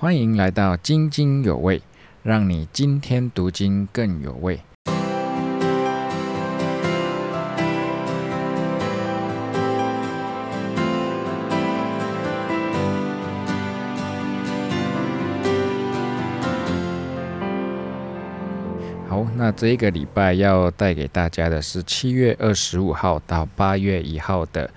欢迎来到津津有味，让你今天读经更有味。好，那这一个礼拜要带给大家的是七月二十五号到八月一号的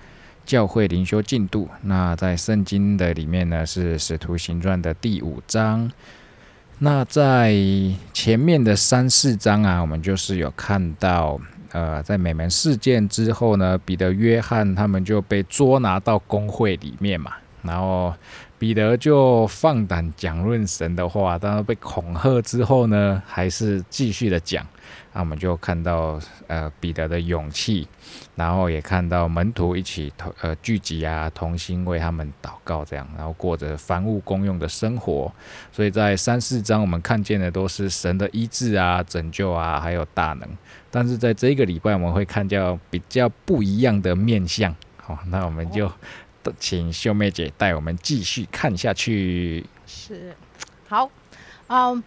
教会灵修进度。那在圣经的里面呢，是使徒行传的第五章。那在前面的三四章啊，我们就是有看到，呃，在美门事件之后呢，彼得、约翰他们就被捉拿到公会里面嘛，然后。彼得就放胆讲论神的话，当然被恐吓之后呢，还是继续的讲。那我们就看到呃彼得的勇气，然后也看到门徒一起同呃聚集啊，同心为他们祷告，这样，然后过着凡物公用的生活。所以在三四章我们看见的都是神的医治啊、拯救啊，还有大能。但是在这个礼拜我们会看到比较不一样的面相。好，那我们就。请秀妹姐带我们继续看下去。是，好，嗯，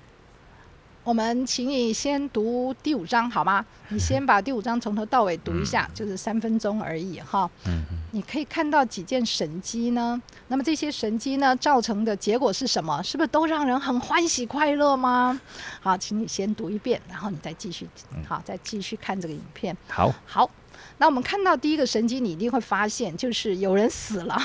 我们请你先读第五章好吗？你先把第五章从头到尾读一下，就是三分钟而已哈。嗯你可以看到几件神迹呢？那么这些神迹呢，造成的结果是什么？是不是都让人很欢喜快乐吗？好，请你先读一遍，然后你再继续，好，再继续看这个影片。好，好。那我们看到第一个神迹，你一定会发现，就是有人死了，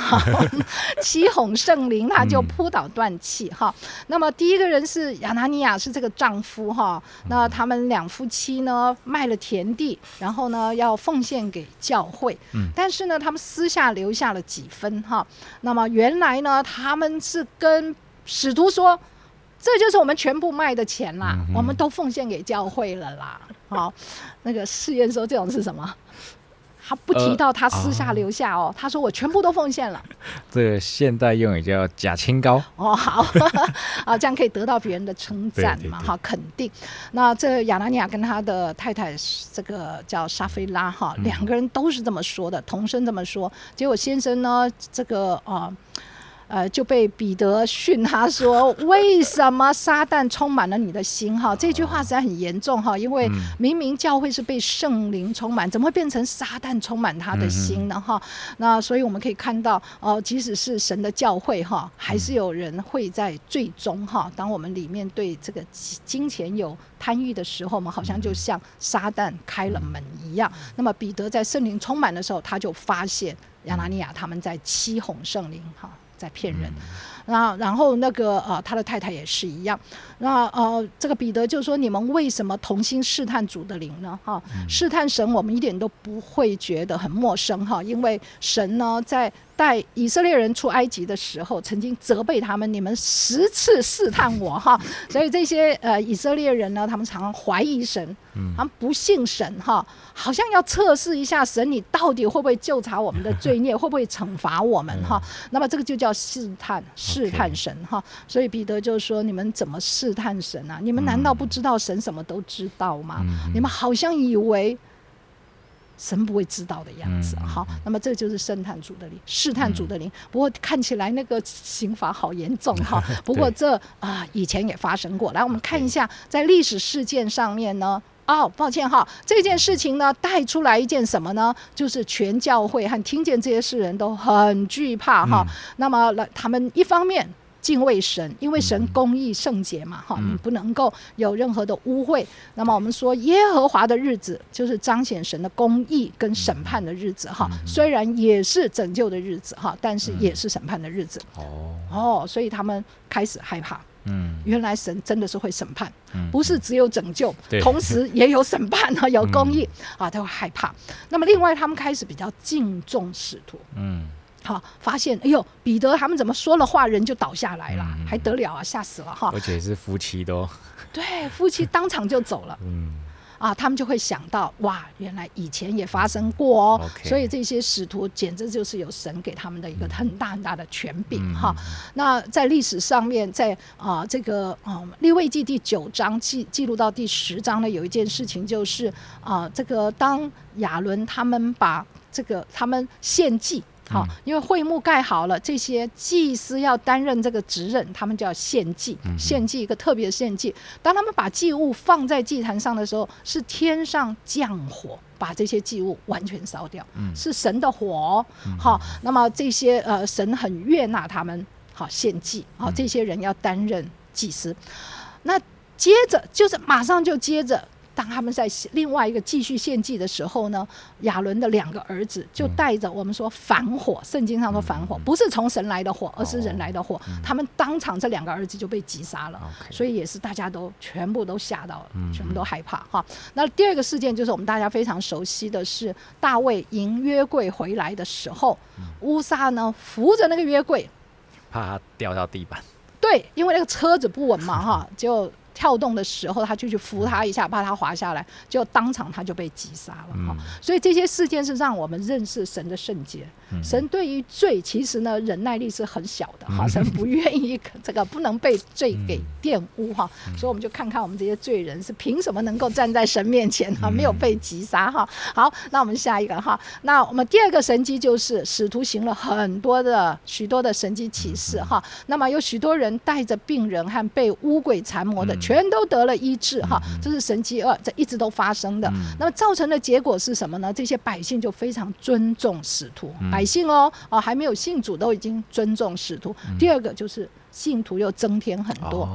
七哄圣灵，他就扑倒断气哈。那么第一个人是亚拿尼亚，是这个丈夫哈。那他们两夫妻呢，卖了田地，然后呢要奉献给教会，但是呢他们私下留下了几分哈。那么原来呢他们是跟使徒说，这就是我们全部卖的钱啦，我们都奉献给教会了啦。好，那个试验说这种是什么？他不提到他私下留下哦，他说我全部都奉献了。这个现代用语叫假清高哦，好 啊，这样可以得到别人的称赞嘛，哈，肯定。那这亚拿尼亚跟他的太太，这个叫沙菲拉哈，两个人都是这么说的，同声这么说。结果先生呢，这个啊。呃，就被彼得训他说：“为什么撒旦充满了你的心？”哈，这句话实在很严重哈，因为明明教会是被圣灵充满，怎么会变成撒旦充满他的心呢？哈，那所以我们可以看到，哦，即使是神的教会哈，还是有人会在最终哈，当我们里面对这个金钱有贪欲的时候，我们好像就像撒旦开了门一样。那么彼得在圣灵充满的时候，他就发现亚拿尼亚他们在欺哄圣灵哈。在骗人，那然后那个呃，他的太太也是一样。那呃，这个彼得就说：“你们为什么同心试探主的灵呢？哈，试探神，我们一点都不会觉得很陌生哈，因为神呢在。”在以色列人出埃及的时候，曾经责备他们：“你们十次试探我，哈！” 所以这些呃以色列人呢，他们常常怀疑神，他们不信神，哈，好像要测试一下神，你到底会不会救查我们的罪孽，会不会惩罚我们，哈？那么这个就叫试探，试探神，哈。所以彼得就说：“你们怎么试探神啊？你们难道不知道神什么都知道吗？你们好像以为。”神不会知道的样子，好，那么这就是试探主的灵，试探主的灵。不过看起来那个刑罚好严重哈。不过这啊以前也发生过。来，我们看一下在历史事件上面呢。哦，抱歉哈，这件事情呢带出来一件什么呢？就是全教会和听见这些事人都很惧怕哈。那么来，他们一方面。敬畏神，因为神公义圣洁嘛，哈，你不能够有任何的污秽。那么我们说耶和华的日子，就是彰显神的公义跟审判的日子，哈。虽然也是拯救的日子，哈，但是也是审判的日子。哦哦，所以他们开始害怕。嗯，原来神真的是会审判，不是只有拯救，同时也有审判啊，有公义啊，他会害怕。那么另外，他们开始比较敬重使徒。嗯。好，发现哎呦，彼得他们怎么说了话，人就倒下来了，还得了啊，吓死了哈！而且是夫妻都 对，夫妻当场就走了。嗯，啊，他们就会想到，哇，原来以前也发生过哦。所以这些使徒简直就是有神给他们的一个很大很大的权柄哈。那在历史上面，在啊这个啊立位记第九章记记录到第十章呢，有一件事情就是啊这个当亚伦他们把这个他们献祭。好，因为会幕盖好了，这些祭司要担任这个职任，他们就要献祭，献祭一个特别的献祭。当他们把祭物放在祭坛上的时候，是天上降火，把这些祭物完全烧掉，是神的火。好，那么这些呃，神很悦纳他们，好献祭，好，这些人要担任祭司。那接着就是马上就接着。当他们在另外一个继续献祭的时候呢，亚伦的两个儿子就带着我们说反火，圣经上说反火不是从神来的火，而是人来的火。他们当场这两个儿子就被击杀了，所以也是大家都全部都吓到了，全部都害怕哈。那第二个事件就是我们大家非常熟悉的是大卫迎约柜回来的时候，乌撒呢扶着那个约柜，怕他掉到地板。对，因为那个车子不稳嘛哈，就。跳动的时候，他就去扶他一下，怕他滑下来，就当场他就被击杀了哈。所以这些事件是让我们认识神的圣洁。神对于罪，其实呢忍耐力是很小的哈。神不愿意这个不能被罪给玷污哈。所以我们就看看我们这些罪人是凭什么能够站在神面前哈，没有被击杀哈。好，那我们下一个哈。那我们第二个神迹就是使徒行了很多的许多的神迹启示哈。那么有许多人带着病人和被污鬼缠魔的。全都得了医治哈，这是神迹二，这一直都发生的。那么造成的结果是什么呢？这些百姓就非常尊重使徒，百姓哦，哦还没有信主都已经尊重使徒。第二个就是信徒又增添很多，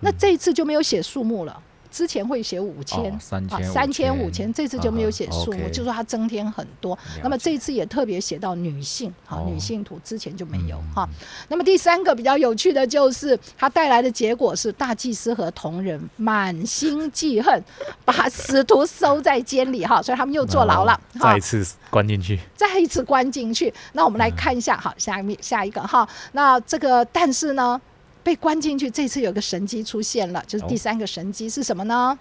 那这一次就没有写数目了。之前会写五千，啊，三千五千，这次就没有写数目，就说它增添很多。那么这次也特别写到女性，哈，女性图之前就没有哈。那么第三个比较有趣的就是，它带来的结果是大祭司和同人满心记恨，把使徒收在监里哈，所以他们又坐牢了，再一次关进去，再一次关进去。那我们来看一下，好，下面下一个哈，那这个但是呢？被关进去，这次有个神机出现了，就是第三个神机是什么呢？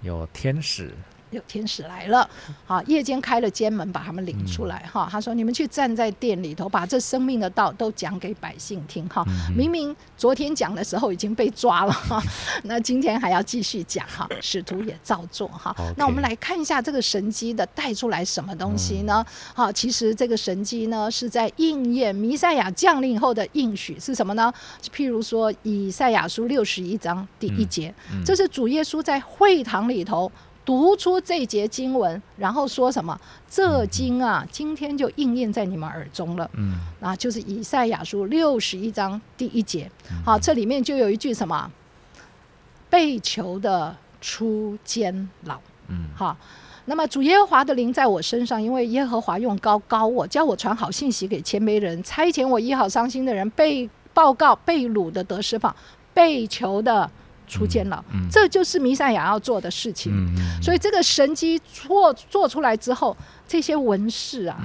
有天使。有天使来了，好，夜间开了监门，把他们领出来，哈，他说：“你们去站在店里头，把这生命的道都讲给百姓听，哈。明明昨天讲的时候已经被抓了，哈，那今天还要继续讲，哈。使徒也照做，哈。那我们来看一下这个神机的带出来什么东西呢？好，其实这个神机呢是在应验弥赛亚降临后的应许是什么呢？譬如说以赛亚书六十一章第一节，这是主耶稣在会堂里头。读出这节经文，然后说什么？这经啊，今天就应验在你们耳中了。嗯，啊，就是以赛亚书六十一章第一节。好，这里面就有一句什么？被囚的出监牢。嗯，好。那么主耶和华的灵在我身上，因为耶和华用高高我，叫我传好信息给谦卑人，差遣我医好伤心的人，被报告被掳的得释放，被囚的。出监牢，这就是弥赛亚要做的事情。所以这个神机做做出来之后，这些文士啊，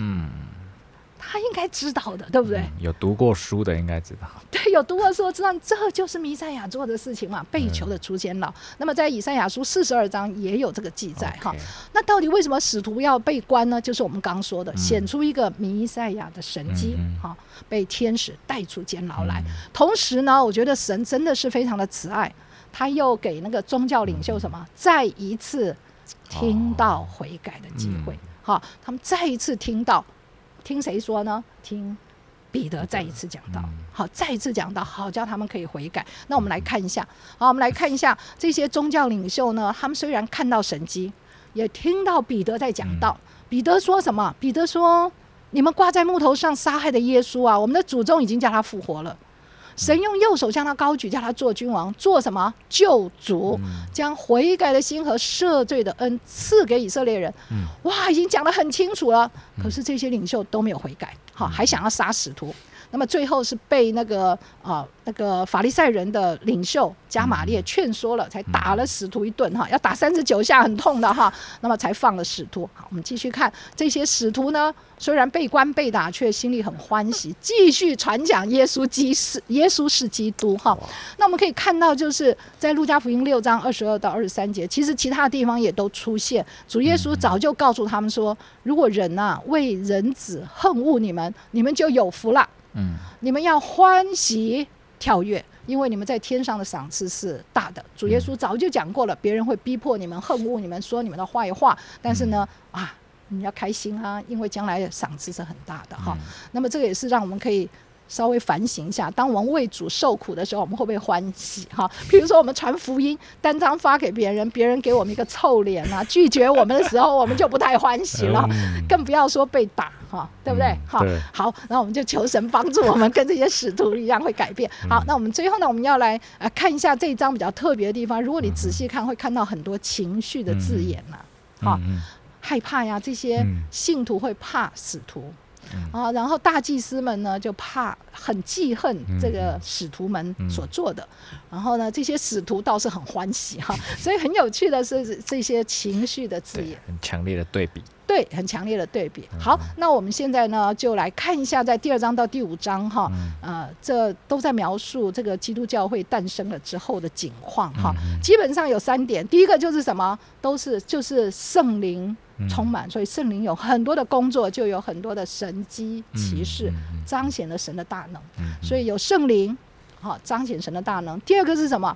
他应该知道的，对不对？有读过书的应该知道。对，有读过书知道，这就是弥赛亚做的事情嘛。被囚的出监牢，那么在以赛亚书四十二章也有这个记载哈。那到底为什么使徒要被关呢？就是我们刚说的，显出一个弥赛亚的神机哈，被天使带出监牢来。同时呢，我觉得神真的是非常的慈爱。他又给那个宗教领袖什么？再一次听到悔改的机会。好，他们再一次听到，听谁说呢？听彼得再一次讲到。好，再一次讲到，好叫他们可以悔改。那我们来看一下。好，我们来看一下这些宗教领袖呢。他们虽然看到神迹，也听到彼得在讲道。彼得说什么？彼得说：“你们挂在木头上杀害的耶稣啊，我们的祖宗已经叫他复活了。”神用右手将他高举，叫他做君王，做什么救主？将悔改的心和赦罪的恩赐给以色列人。哇，已经讲得很清楚了。可是这些领袖都没有悔改，好，还想要杀使徒。那么最后是被那个啊那个法利赛人的领袖加玛列劝说了，才打了使徒一顿哈，要打三十九下，很痛的哈。那么才放了使徒。好，我们继续看这些使徒呢，虽然被关被打，却心里很欢喜，继续传讲耶稣基是耶稣是基督哈。那我们可以看到，就是在路加福音六章二十二到二十三节，其实其他地方也都出现，主耶稣早就告诉他们说，如果人呐为人子恨恶你们，你们就有福了。嗯，你们要欢喜跳跃，因为你们在天上的赏赐是大的。主耶稣早就讲过了，别人会逼迫你们、恨恶你们、说你们的坏话，但是呢，啊，你要开心啊，因为将来赏赐是很大的哈。那么这个也是让我们可以。稍微反省一下，当我们为主受苦的时候，我们会不会欢喜？哈，比如说我们传福音，单张发给别人，别人给我们一个臭脸啊，拒绝我们的时候，我们就不太欢喜了，更不要说被打，哈，对不对？哈，好，那我们就求神帮助我们，跟这些使徒一样会改变。好，那我们最后呢，我们要来呃看一下这一章比较特别的地方。如果你仔细看，会看到很多情绪的字眼呐，哈，害怕呀，这些信徒会怕使徒。啊，然后大祭司们呢就怕很记恨这个使徒们所做的，然后呢这些使徒倒是很欢喜哈，所以很有趣的是这些情绪的字眼，很强烈的对比，对，很强烈的对比。好，那我们现在呢就来看一下，在第二章到第五章哈，呃，这都在描述这个基督教会诞生了之后的景况哈，基本上有三点，第一个就是什么，都是就是圣灵。充满，所以圣灵有很多的工作，就有很多的神机骑士，彰显了神的大能。所以有圣灵，好彰显神的大能。第二个是什么？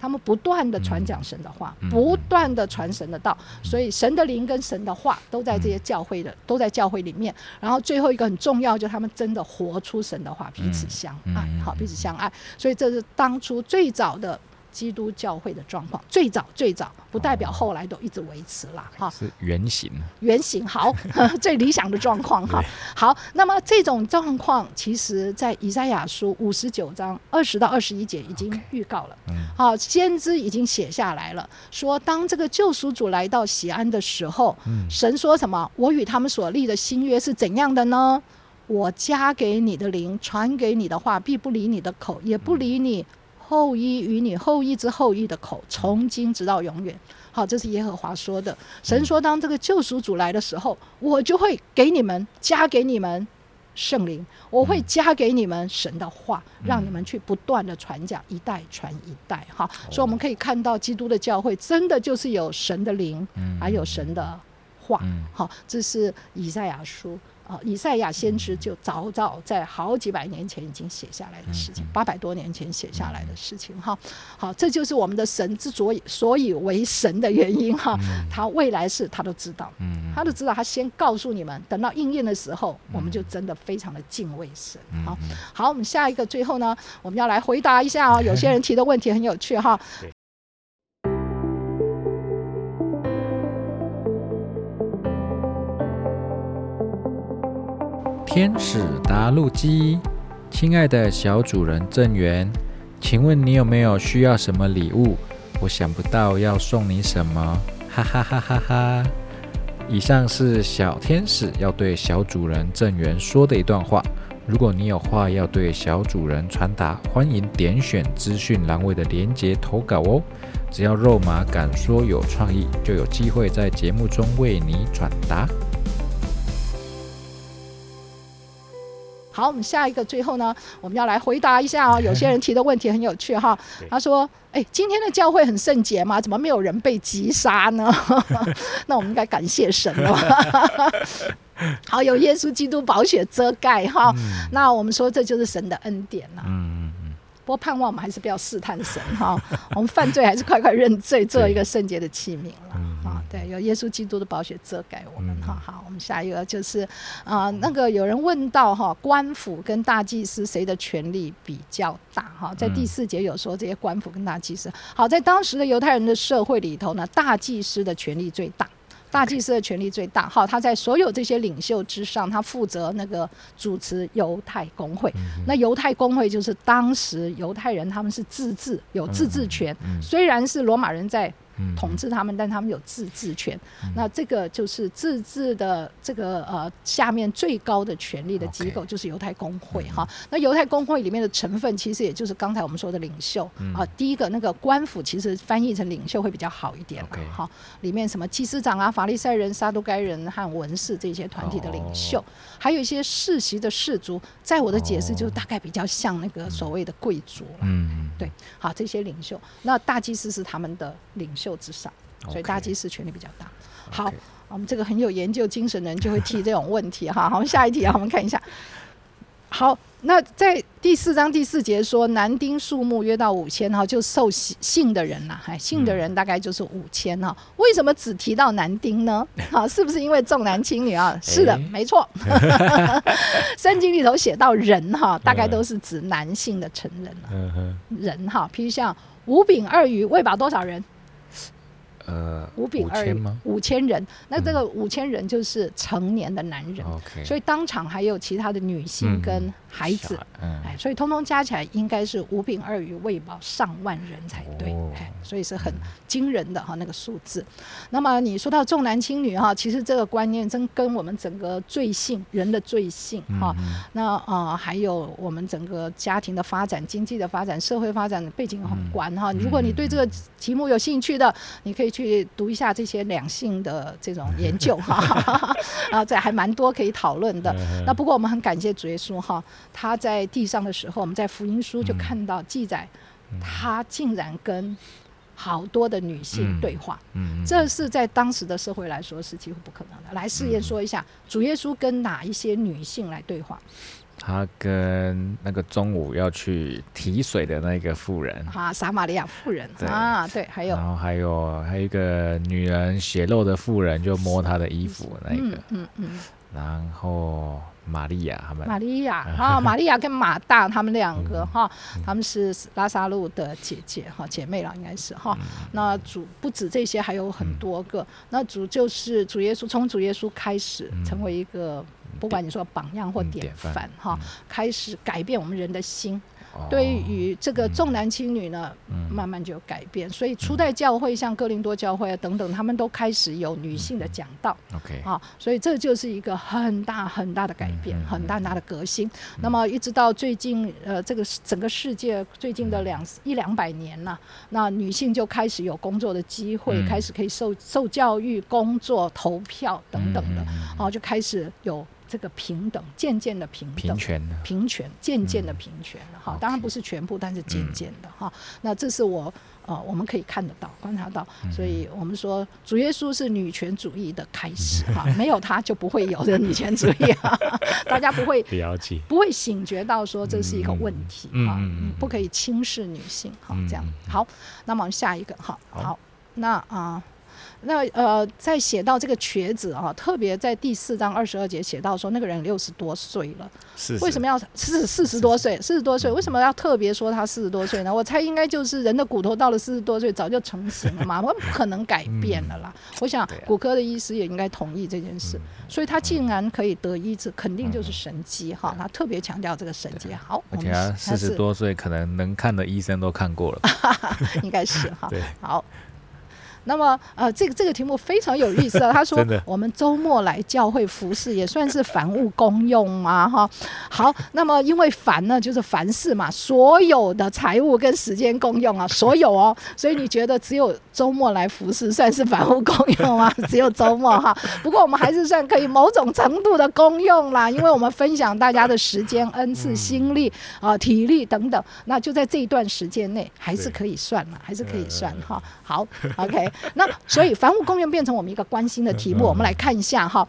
他们不断的传讲神的话，不断的传神的道。所以神的灵跟神的话都在这些教会的，都在教会里面。然后最后一个很重要，就是他们真的活出神的话，彼此相爱，好彼此相爱。所以这是当初最早的。基督教会的状况最早最早不代表后来都一直维持了哈，是原型，原型好，最理想的状况哈。好，那么这种状况其实在以赛亚书五十九章二十到二十一节已经预告了，好，先知已经写下来了，说当这个救赎主来到西安的时候，神说什么？我与他们所立的新约是怎样的呢？我加给你的灵，传给你的话，必不离你的口，也不离你。后裔与你后裔之后裔的口，从今直到永远。好，这是耶和华说的。神说，当这个救赎主来的时候，我就会给你们加给你们圣灵，我会加给你们神的话，让你们去不断的传讲，一代传一代。哈，所以我们可以看到，基督的教会真的就是有神的灵，还有神的话。好，这是以赛亚书。啊，以赛亚先知就早早在好几百年前已经写下来的事情，八百多年前写下来的事情哈。好，这就是我们的神之所以所以为神的原因哈。他未来事他都知道，他都知道，他先告诉你们，等到应验的时候，我们就真的非常的敬畏神。好，好，我们下一个最后呢，我们要来回答一下哦。有些人提的问题很有趣哈。天使答录机，亲爱的小主人郑源，请问你有没有需要什么礼物？我想不到要送你什么，哈哈哈哈哈！以上是小天使要对小主人郑源说的一段话。如果你有话要对小主人传达，欢迎点选资讯栏位的连结投稿哦。只要肉麻敢说有创意，就有机会在节目中为你转达。好，我们下一个最后呢，我们要来回答一下哦。有些人提的问题很有趣哈。他说：“哎，今天的教会很圣洁吗？怎么没有人被击杀呢？” 那我们应该感谢神了。好，有耶稣基督宝血遮盖哈。那我们说这就是神的恩典了。嗯嗯。不过盼望我们还是不要试探神哈。我们犯罪还是快快认罪，做一个圣洁的器皿了。对，有耶稣基督的宝血遮盖我们哈。好，我们下一个就是啊，那个有人问到哈，官府跟大祭司谁的权力比较大哈？在第四节有说这些官府跟大祭司。好，在当时的犹太人的社会里头呢，大祭司的权力最大，大祭司的权力最大。好，他在所有这些领袖之上，他负责那个主持犹太公会。那犹太公会就是当时犹太人他们是自治，有自治权，虽然是罗马人在。统治他们，但他们有自治权。那这个就是自治的这个呃下面最高的权力的机构，就是犹太公会哈。那犹太公会里面的成分，其实也就是刚才我们说的领袖啊。第一个那个官府，其实翻译成领袖会比较好一点哈。里面什么祭司长啊、法利赛人、撒都该人和文士这些团体的领袖，还有一些世袭的氏族，在我的解释就大概比较像那个所谓的贵族了。嗯，对，好这些领袖，那大祭司是他们的领袖。之上，所以大祭司权力比较大。好，我们这个很有研究精神的人就会提这种问题哈。好，下一题啊，我们看一下。好，那在第四章第四节说，男丁数目约到五千哈，就受信的人呐，哎，信的人大概就是五千哈。为什么只提到男丁呢？啊，是不是因为重男轻女啊？是的，没错。圣经里头写到人哈，大概都是指男性的成人了。人哈，譬如像五饼二鱼喂饱多少人？呃，五饼二鱼吗？五千人，那这个五千人就是成年的男人。所以当场还有其他的女性跟孩子，哎，所以通通加起来应该是五饼二鱼喂饱上万人才对，哎，所以是很惊人的哈那个数字。那么你说到重男轻女哈，其实这个观念真跟我们整个罪性人的罪性哈，那啊还有我们整个家庭的发展、经济的发展、社会发展的背景很关哈。如果你对这个题目有兴趣的，你可以。去读一下这些两性的这种研究哈，啊，这还蛮多可以讨论的。那不过我们很感谢主耶稣哈，他在地上的时候，我们在福音书就看到记载，他竟然跟好多的女性对话，这是在当时的社会来说是几乎不可能的。来试验说一下，主耶稣跟哪一些女性来对话？他跟那个中午要去提水的那个妇人。啊，撒玛利亚妇人。啊，对，还有，然后还有还有一个女人血肉的妇人，就摸她的衣服那个，嗯嗯，然后玛利亚他们，玛利亚啊，玛利亚跟马大他们两个哈，他们是拉萨路的姐姐哈，姐妹了应该是哈。那主不止这些，还有很多个。那主就是主耶稣，从主耶稣开始成为一个。不管你说榜样或典范哈，开始改变我们人的心。对于这个重男轻女呢，慢慢就有改变。所以初代教会像哥林多教会啊等等，他们都开始有女性的讲道。OK，啊，所以这就是一个很大很大的改变，很大很大的革新。那么一直到最近，呃，这个整个世界最近的两一两百年了，那女性就开始有工作的机会，开始可以受受教育、工作、投票等等的，啊，就开始有。这个平等，渐渐的平等，平权，平权，渐渐的平权了哈。当然不是全部，但是渐渐的哈。那这是我呃，我们可以看得到、观察到。所以我们说，主耶稣是女权主义的开始哈，没有他就不会有的女权主义啊。大家不会了解，不会醒觉到说这是一个问题哈，不可以轻视女性哈。这样好，那么下一个哈，好，那啊。那呃，在写到这个瘸子啊，特别在第四章二十二节写到说，那个人六十多岁了，是为什么要四四十多岁？四十多岁为什么要特别说他四十多岁呢？我猜应该就是人的骨头到了四十多岁早就成型了嘛，我不可能改变了啦。我想骨科的医师也应该同意这件事，所以他竟然可以得医治，肯定就是神迹哈。他特别强调这个神迹。好，而且他四十多岁，可能能看的医生都看过了，应该是哈。好。那么，呃，这个这个题目非常有意思啊。他说，我们周末来教会服侍也算是凡物公用吗？哈，好，那么因为凡呢，就是凡事嘛，所有的财物跟时间公用啊，所有哦，所以你觉得只有周末来服侍算是凡物公用吗？只有周末哈。不过我们还是算可以某种程度的公用啦，因为我们分享大家的时间、恩赐、心力啊、体力等等，那就在这一段时间内还是可以算了，还是可以算哈。好，OK。那所以，房屋公用变成我们一个关心的题目。我们来看一下哈，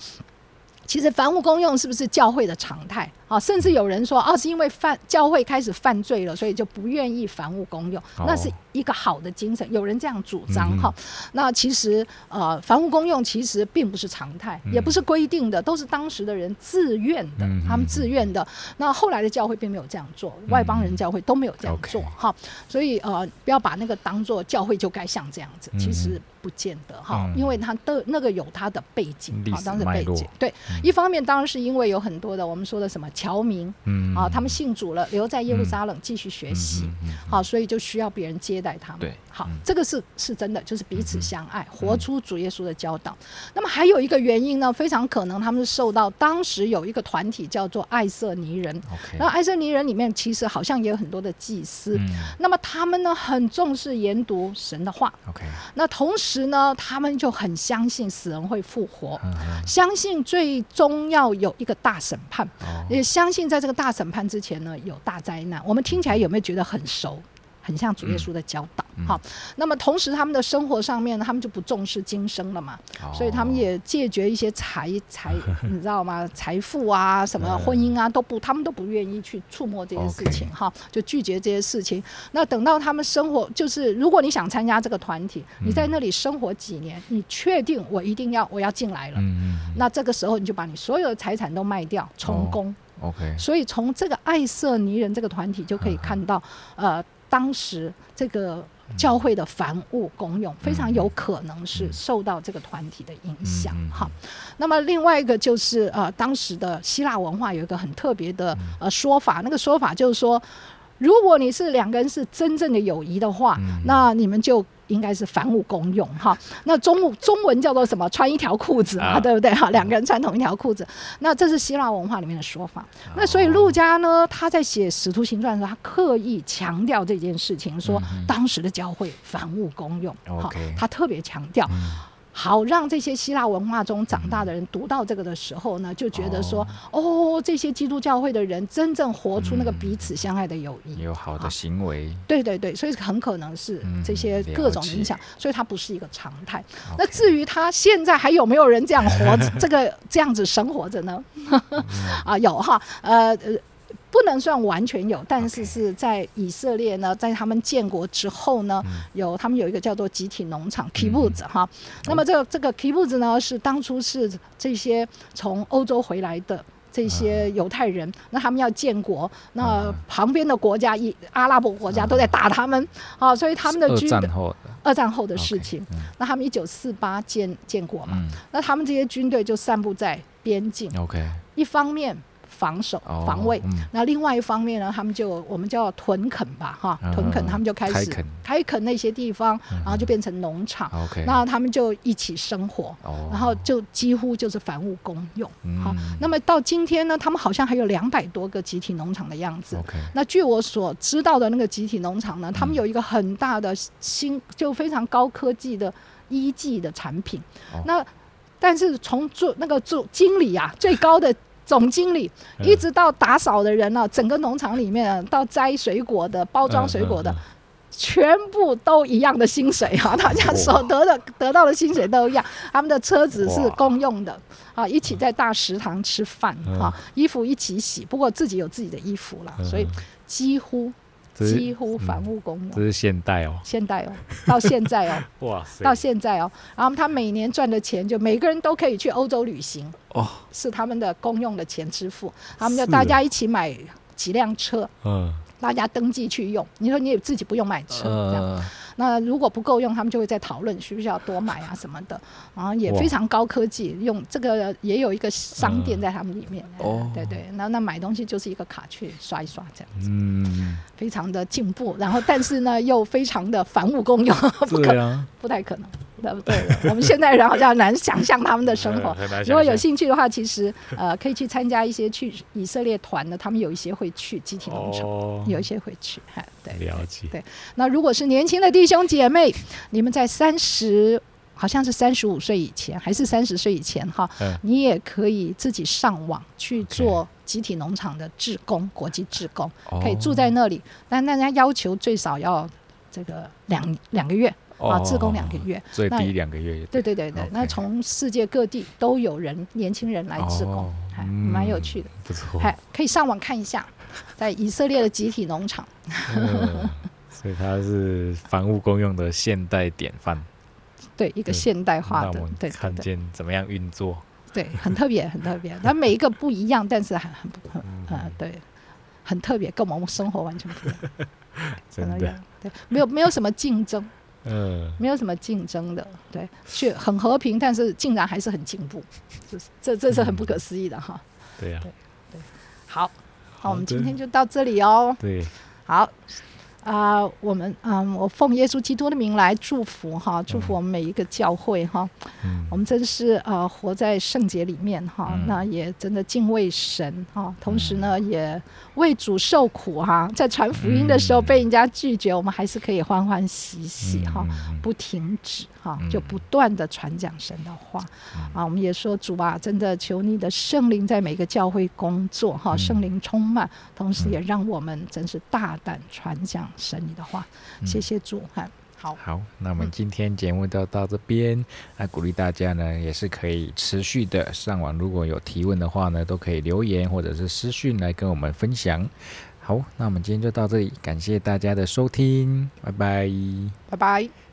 其实房屋公用是不是教会的常态？啊，甚至有人说，哦，是因为犯教会开始犯罪了，所以就不愿意房屋公用。那是一个好的精神，有人这样主张哈。那其实呃，房屋公用其实并不是常态，也不是规定的，都是当时的人自愿的，他们自愿的。那后来的教会并没有这样做，外邦人教会都没有这样做哈。所以呃，不要把那个当做教会就该像这样子，其实不见得哈，因为他的那个有他的背景啊，当时背景对。一方面当然是因为有很多的我们说的什么。侨民，嗯啊，他们信主了，留在耶路撒冷继续学习，好，所以就需要别人接待他们。对，好，这个是是真的，就是彼此相爱，活出主耶稣的教导。那么还有一个原因呢，非常可能他们是受到当时有一个团体叫做爱色尼人。那爱色尼人里面其实好像也有很多的祭司。那么他们呢很重视研读神的话。OK，那同时呢，他们就很相信死人会复活，相信最终要有一个大审判。也相信在这个大审判之前呢，有大灾难。我们听起来有没有觉得很熟？很像主耶稣的教导。好，那么同时他们的生活上面呢，他们就不重视今生了嘛，所以他们也戒绝一些财财，你知道吗？财富啊，什么婚姻啊，都不，他们都不愿意去触摸这些事情，哈，就拒绝这些事情。那等到他们生活，就是如果你想参加这个团体，你在那里生活几年，你确定我一定要我要进来了，那这个时候你就把你所有的财产都卖掉，充公。OK。所以从这个爱色尼人这个团体就可以看到，呃，当时这个。教会的凡物公用非常有可能是受到这个团体的影响哈。那么另外一个就是呃，当时的希腊文化有一个很特别的呃说法，那个说法就是说，如果你是两个人是真正的友谊的话，那你们就。应该是凡物公用哈，那中中文叫做什么？穿一条裤子嘛，对不对哈？两个人穿同一条裤子，那这是希腊文化里面的说法。那所以陆家呢，他在写《使徒行传》的时候，他刻意强调这件事情，说当时的教会凡物公用，哈，他特别强调。好，让这些希腊文化中长大的人读到这个的时候呢，就觉得说，哦，这些基督教会的人真正活出那个彼此相爱的友谊，有好的行为。对对对，所以很可能是这些各种影响，所以它不是一个常态。那至于他现在还有没有人这样活，这个这样子生活着呢？啊，有哈，呃呃。不能算完全有，但是是在以色列呢，在他们建国之后呢，有他们有一个叫做集体农场 kibbutz 哈。那么这个这个 kibbutz 呢，是当初是这些从欧洲回来的这些犹太人，那他们要建国，那旁边的国家一阿拉伯国家都在打他们，啊，所以他们的军二战后二战后的事情，那他们一九四八建建国嘛，那他们这些军队就散布在边境，OK，一方面。防守、防卫。那另外一方面呢，他们就我们叫屯垦吧，哈，屯垦，他们就开始开垦那些地方，然后就变成农场。那他们就一起生活，然后就几乎就是凡物公用。好，那么到今天呢，他们好像还有两百多个集体农场的样子。那据我所知道的那个集体农场呢，他们有一个很大的新，就非常高科技的一技的产品。那但是从做那个做经理啊，最高的。总经理一直到打扫的人呢，整个农场里面到摘水果的、包装水果的，全部都一样的薪水哈，大家所得的得到的薪水都一样。他们的车子是公用的啊，一起在大食堂吃饭哈，衣服一起洗，不过自己有自己的衣服了，所以几乎。几乎房屋公用，这是现代哦，现代哦，到现在哦，哇塞，到现在哦，然后他每年赚的钱，就每个人都可以去欧洲旅行。哦，是他们的公用的钱支付，他们就大家一起买几辆车，嗯，大家登记去用，你说你也自己不用买车这样。那如果不够用，他们就会在讨论需不需要多买啊什么的，然后也非常高科技，用这个也有一个商店在他们里面。哦，对对，那那买东西就是一个卡去刷一刷这样子，嗯，非常的进步。然后但是呢，又非常的繁务公用，不可能，不太可能。对不对？我们现代人好像难想象他们的生活。如果有兴趣的话，其实呃可以去参加一些去以色列团的，他们有一些会去集体农场，有一些会去。哈，对，了解。对，那如果是年轻的弟兄姐妹，你们在三十，好像是三十五岁以前，还是三十岁以前哈，你也可以自己上网去做集体农场的志工，国际志工，可以住在那里，但大家要求最少要这个两两个月。啊，自工两个月，最低两个月。对对对对，那从世界各地都有人，年轻人来自工，还蛮有趣的。不错，还可以上网看一下，在以色列的集体农场。所以它是房屋公用的现代典范。对，一个现代化的，对，看见怎么样运作。对，很特别，很特别。它每一个不一样，但是很很不很啊，对，很特别，跟我们生活完全不一样。真的，对，没有没有什么竞争。嗯，没有什么竞争的，对，却很和平，但是竟然还是很进步，这这这是很不可思议的哈。对呀，对对，好，好，我们今天就到这里哦。对，好。啊，我们嗯，我奉耶稣基督的名来祝福哈，祝福我们每一个教会哈。嗯，我们真是呃活在圣洁里面哈，那也真的敬畏神哈，同时呢也为主受苦哈，在传福音的时候被人家拒绝，我们还是可以欢欢喜喜哈，不停止哈，就不断的传讲神的话啊。我们也说主啊，真的求你的圣灵在每个教会工作哈，圣灵充满，同时也让我们真是大胆传讲。神你的话。谢谢主，哈。好，好，那我们今天节目就到这边。那鼓励大家呢，也是可以持续的上网，如果有提问的话呢，都可以留言或者是私讯来跟我们分享。好，那我们今天就到这里，感谢大家的收听，拜拜，拜拜。